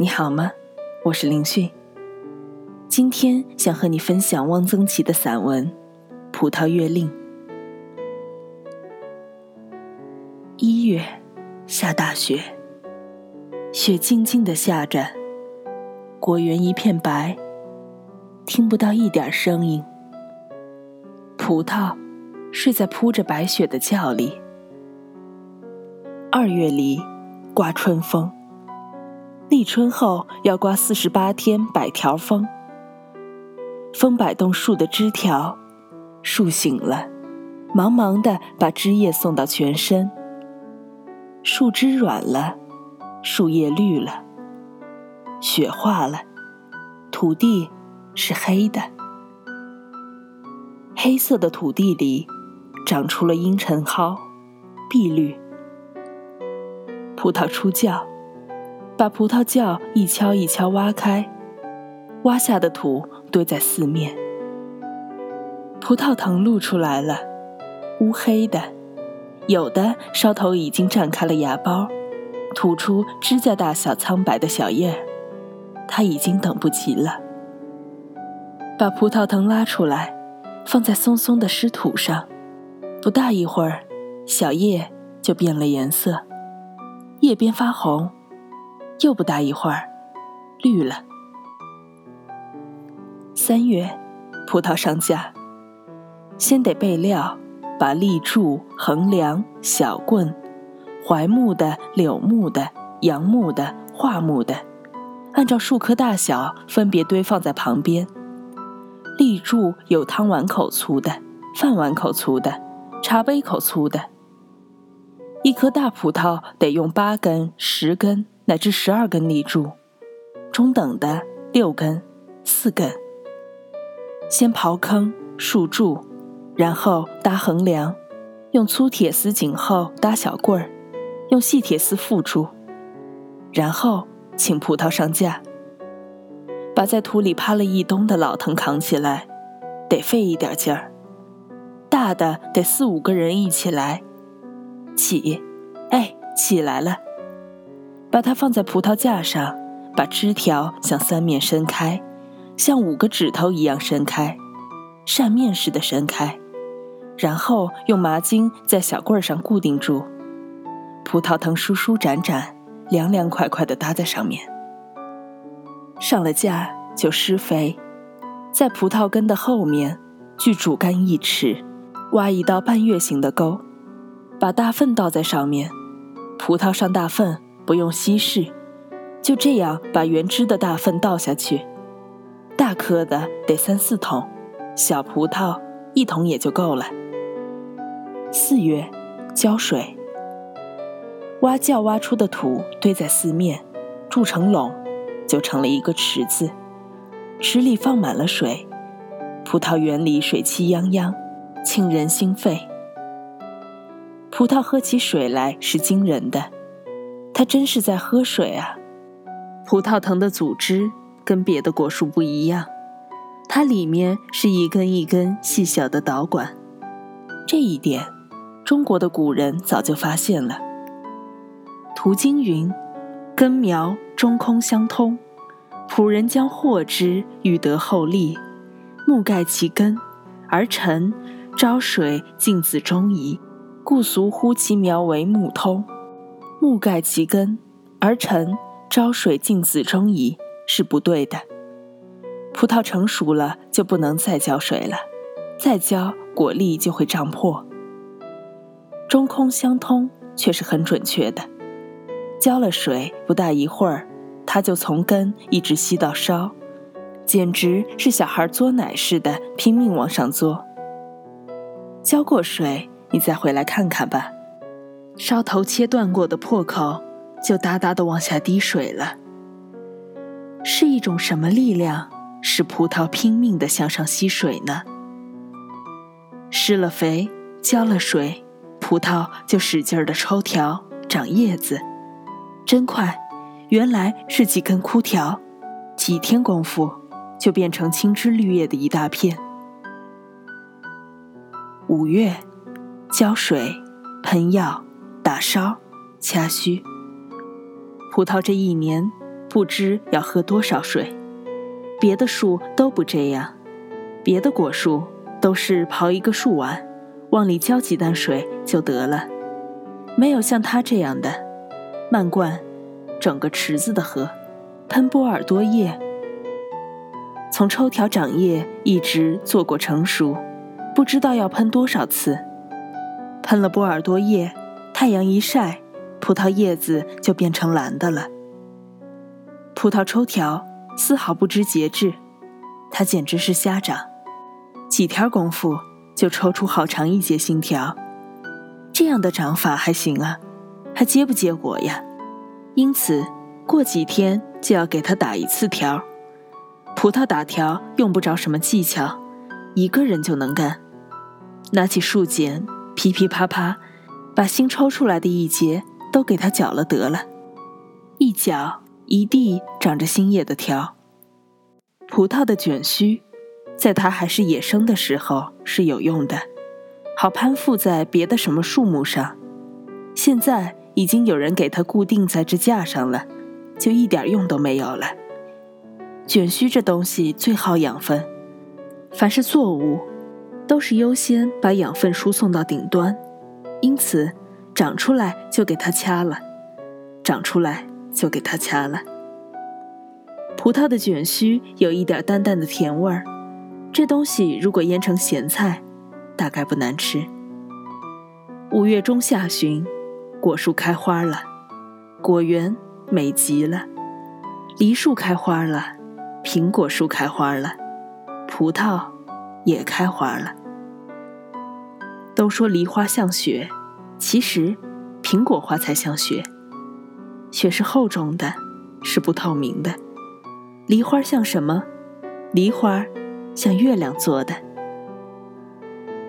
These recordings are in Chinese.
你好吗？我是林迅。今天想和你分享汪曾祺的散文《葡萄月令》。一月，下大雪，雪静静的下着，果园一片白，听不到一点声音。葡萄睡在铺着白雪的窖里。二月里，刮春风。立春后要刮四十八天百条风，风摆动树的枝条，树醒了，忙忙的把枝叶送到全身。树枝软了，树叶绿了，雪化了，土地是黑的，黑色的土地里长出了阴沉蒿、碧绿。葡萄出窖。把葡萄窖一锹一锹挖开，挖下的土堆在四面。葡萄藤露出来了，乌黑的，有的梢头已经绽开了芽苞，吐出指甲大小苍白的小叶儿。他已经等不及了。把葡萄藤拉出来，放在松松的湿土上，不大一会儿，小叶就变了颜色，叶边发红。又不大一会儿，绿了。三月，葡萄上架，先得备料，把立柱、横梁、小棍，槐木的、柳木的、杨木的、桦木的，按照树棵大小分别堆放在旁边。立柱有汤碗口粗的、饭碗口粗的、茶杯口粗的。一颗大葡萄得用八根、十根。乃至十二根立柱，中等的六根、四根。先刨坑、竖柱，然后搭横梁，用粗铁丝紧后搭小棍儿，用细铁丝附住，然后请葡萄上架。把在土里趴了一冬的老藤扛起来，得费一点劲儿，大的得四五个人一起来。起，哎，起来了。把它放在葡萄架上，把枝条向三面伸开，像五个指头一样伸开，扇面似的伸开，然后用麻筋在小棍上固定住。葡萄藤舒舒展展，凉凉快快地搭在上面。上了架就施肥，在葡萄根的后面，距主干一尺，挖一道半月形的沟，把大粪倒在上面，葡萄上大粪。不用稀释，就这样把原汁的大粪倒下去。大颗的得三四桶，小葡萄一桶也就够了。四月，浇水。挖窖挖出的土堆在四面，筑成垄，就成了一个池子。池里放满了水，葡萄园里水气泱泱，沁人心肺。葡萄喝起水来是惊人的。它真是在喝水啊！葡萄藤的组织跟别的果树不一样，它里面是一根一根细小的导管。这一点，中国的古人早就发现了。图经云：“根苗中空相通，仆人将获之，欲得厚利，木盖其根而成，招水进子中矣，故俗呼其苗为木通。”木盖其根而成，招水进子中矣，是不对的。葡萄成熟了就不能再浇水了，再浇果粒就会胀破。中空相通却是很准确的，浇了水不大一会儿，它就从根一直吸到梢，简直是小孩嘬奶似的拼命往上嘬。浇过水，你再回来看看吧。梢头切断过的破口，就哒哒的往下滴水了。是一种什么力量使葡萄拼命的向上吸水呢？施了肥，浇了水，葡萄就使劲儿的抽条、长叶子，真快！原来是几根枯条，几天功夫就变成青枝绿叶的一大片。五月，浇水，喷药。打梢，掐须。葡萄这一年不知要喝多少水。别的树都不这样，别的果树都是刨一个树碗，往里浇几担水就得了，没有像它这样的，漫灌整个池子的喝，喷波尔多叶，从抽条长叶一直做过成熟，不知道要喷多少次。喷了波尔多叶，太阳一晒，葡萄叶子就变成蓝的了。葡萄抽条丝毫不知节制，它简直是瞎长，几天功夫就抽出好长一截新条。这样的长法还行啊，还结不结果呀？因此，过几天就要给它打一次条。葡萄打条用不着什么技巧，一个人就能干。拿起树剪。噼噼啪啪，把新抽出来的一节都给它搅了得了，一搅一地长着新叶的条。葡萄的卷须，在它还是野生的时候是有用的，好攀附在别的什么树木上。现在已经有人给它固定在这架上了，就一点用都没有了。卷须这东西最耗养分，凡是作物。都是优先把养分输送到顶端，因此长出来就给它掐了，长出来就给它掐了。葡萄的卷须有一点淡淡的甜味儿，这东西如果腌成咸菜，大概不难吃。五月中下旬，果树开花了，果园美极了，梨树开花了，苹果树开花了，葡萄也开花了。都说梨花像雪，其实苹果花才像雪。雪是厚重的，是不透明的。梨花像什么？梨花像月亮做的。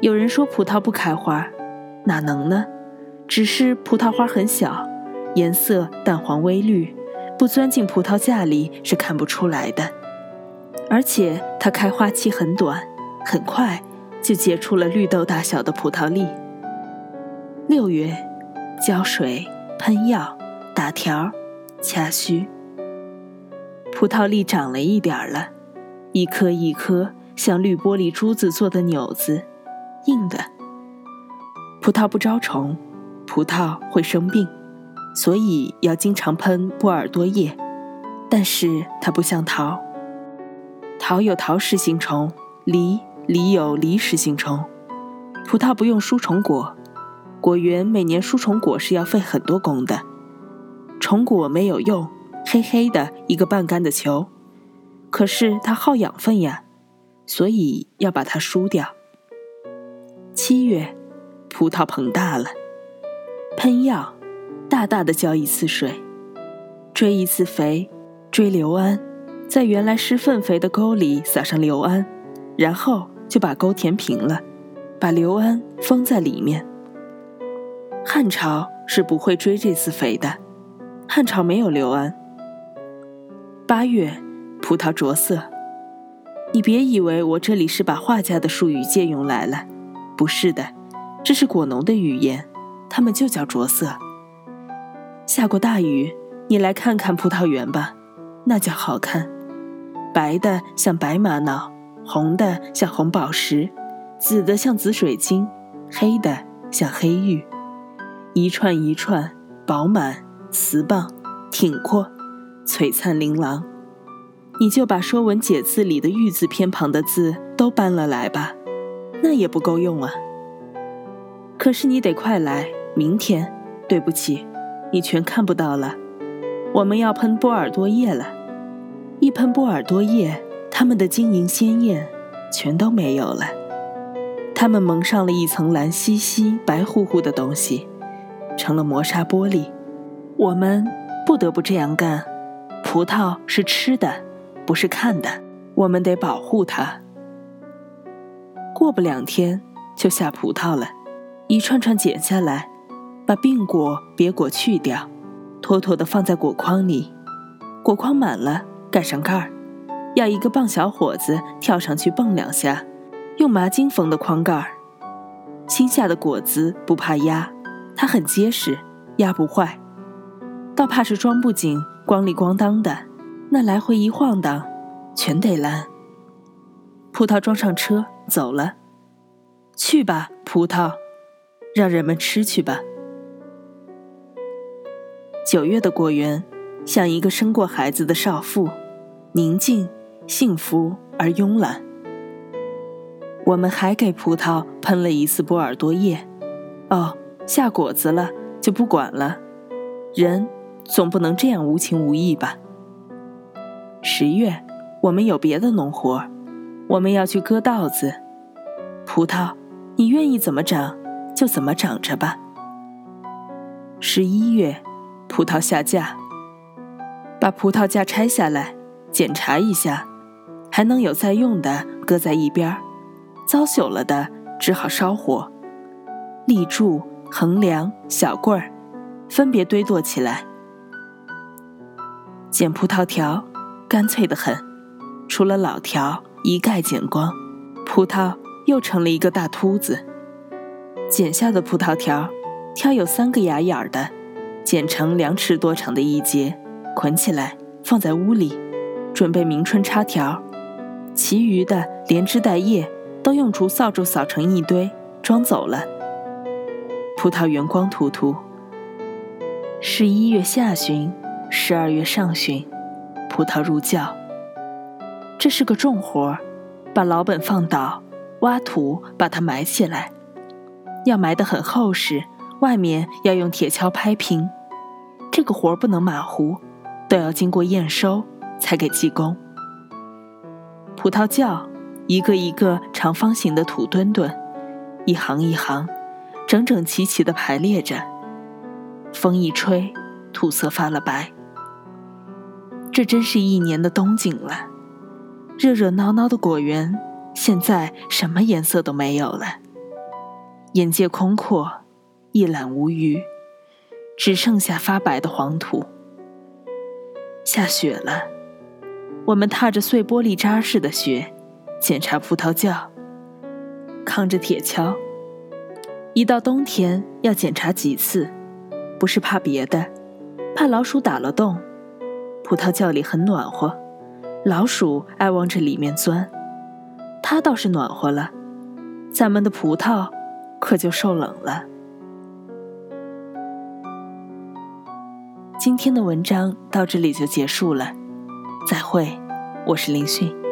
有人说葡萄不开花，哪能呢？只是葡萄花很小，颜色淡黄微绿，不钻进葡萄架里是看不出来的。而且它开花期很短，很快。就结出了绿豆大小的葡萄粒。六月，浇水、喷药、打条、掐须。葡萄粒长了一点了，一颗一颗像绿玻璃珠子做的纽子，硬的。葡萄不招虫，葡萄会生病，所以要经常喷波尔多液。但是它不像桃，桃有桃实性虫，梨。梨有梨实性虫，葡萄不用输虫果，果园每年输虫果是要费很多工的。虫果没有用，黑黑的一个半干的球，可是它耗养分呀，所以要把它输掉。七月，葡萄膨大了，喷药，大大的浇一次水，追一次肥，追硫胺，在原来施粪肥的沟里撒上硫胺，然后。就把沟填平了，把刘安封在里面。汉朝是不会追这次肥的，汉朝没有刘安。八月，葡萄着色。你别以为我这里是把画家的术语借用来了，不是的，这是果农的语言，他们就叫着色。下过大雨，你来看看葡萄园吧，那叫好看，白的像白玛瑙。红的像红宝石，紫的像紫水晶，黑的像黑玉，一串一串，饱满、瓷棒、挺阔、璀璨琳琅。你就把《说文解字》里的“玉”字偏旁的字都搬了来吧，那也不够用啊。可是你得快来，明天，对不起，你全看不到了。我们要喷波尔多液了，一喷波尔多液。它们的晶莹鲜艳，全都没有了。它们蒙上了一层蓝兮兮、白乎乎的东西，成了磨砂玻璃。我们不得不这样干。葡萄是吃的，不是看的。我们得保护它。过不两天就下葡萄了，一串串剪下来，把病果、瘪果去掉，妥妥的放在果筐里。果筐满了，盖上盖儿。要一个棒小伙子跳上去蹦两下，用麻筋缝的筐盖儿。新下的果子不怕压，它很结实，压不坏。倒怕是装不紧，咣里咣当的，那来回一晃荡，全得烂。葡萄装上车走了，去吧，葡萄，让人们吃去吧。九月的果园，像一个生过孩子的少妇，宁静、幸福而慵懒。我们还给葡萄喷了一次波尔多液。哦，下果子了就不管了。人总不能这样无情无义吧？十月，我们有别的农活，我们要去割稻子。葡萄，你愿意怎么长就怎么长着吧。十一月。葡萄下架，把葡萄架拆下来检查一下，还能有再用的搁在一边儿糟朽了的只好烧火。立柱、横梁、小棍儿分别堆垛起来。剪葡萄条，干脆的很，除了老条一概剪光，葡萄又成了一个大秃子。剪下的葡萄条，挑有三个牙眼儿的。剪成两尺多长的一节，捆起来放在屋里，准备明春插条。其余的连枝带叶都用除扫帚扫成一堆，装走了。葡萄园光秃秃。十一月下旬，十二月上旬，葡萄入窖。这是个重活儿把老本放倒，挖土把它埋起来，要埋得很厚实，外面要用铁锹拍平。这个活儿不能马虎，都要经过验收才给技工。葡萄窖，一个一个长方形的土墩墩，一行一行，整整齐齐的排列着。风一吹，土色发了白。这真是一年的冬景了。热热闹闹的果园，现在什么颜色都没有了。眼界空阔，一览无余。只剩下发白的黄土。下雪了，我们踏着碎玻璃渣似的雪，检查葡萄窖，扛着铁锹。一到冬天要检查几次，不是怕别的，怕老鼠打了洞。葡萄窖里很暖和，老鼠爱往这里面钻。它倒是暖和了，咱们的葡萄可就受冷了。今天的文章到这里就结束了，再会，我是林迅。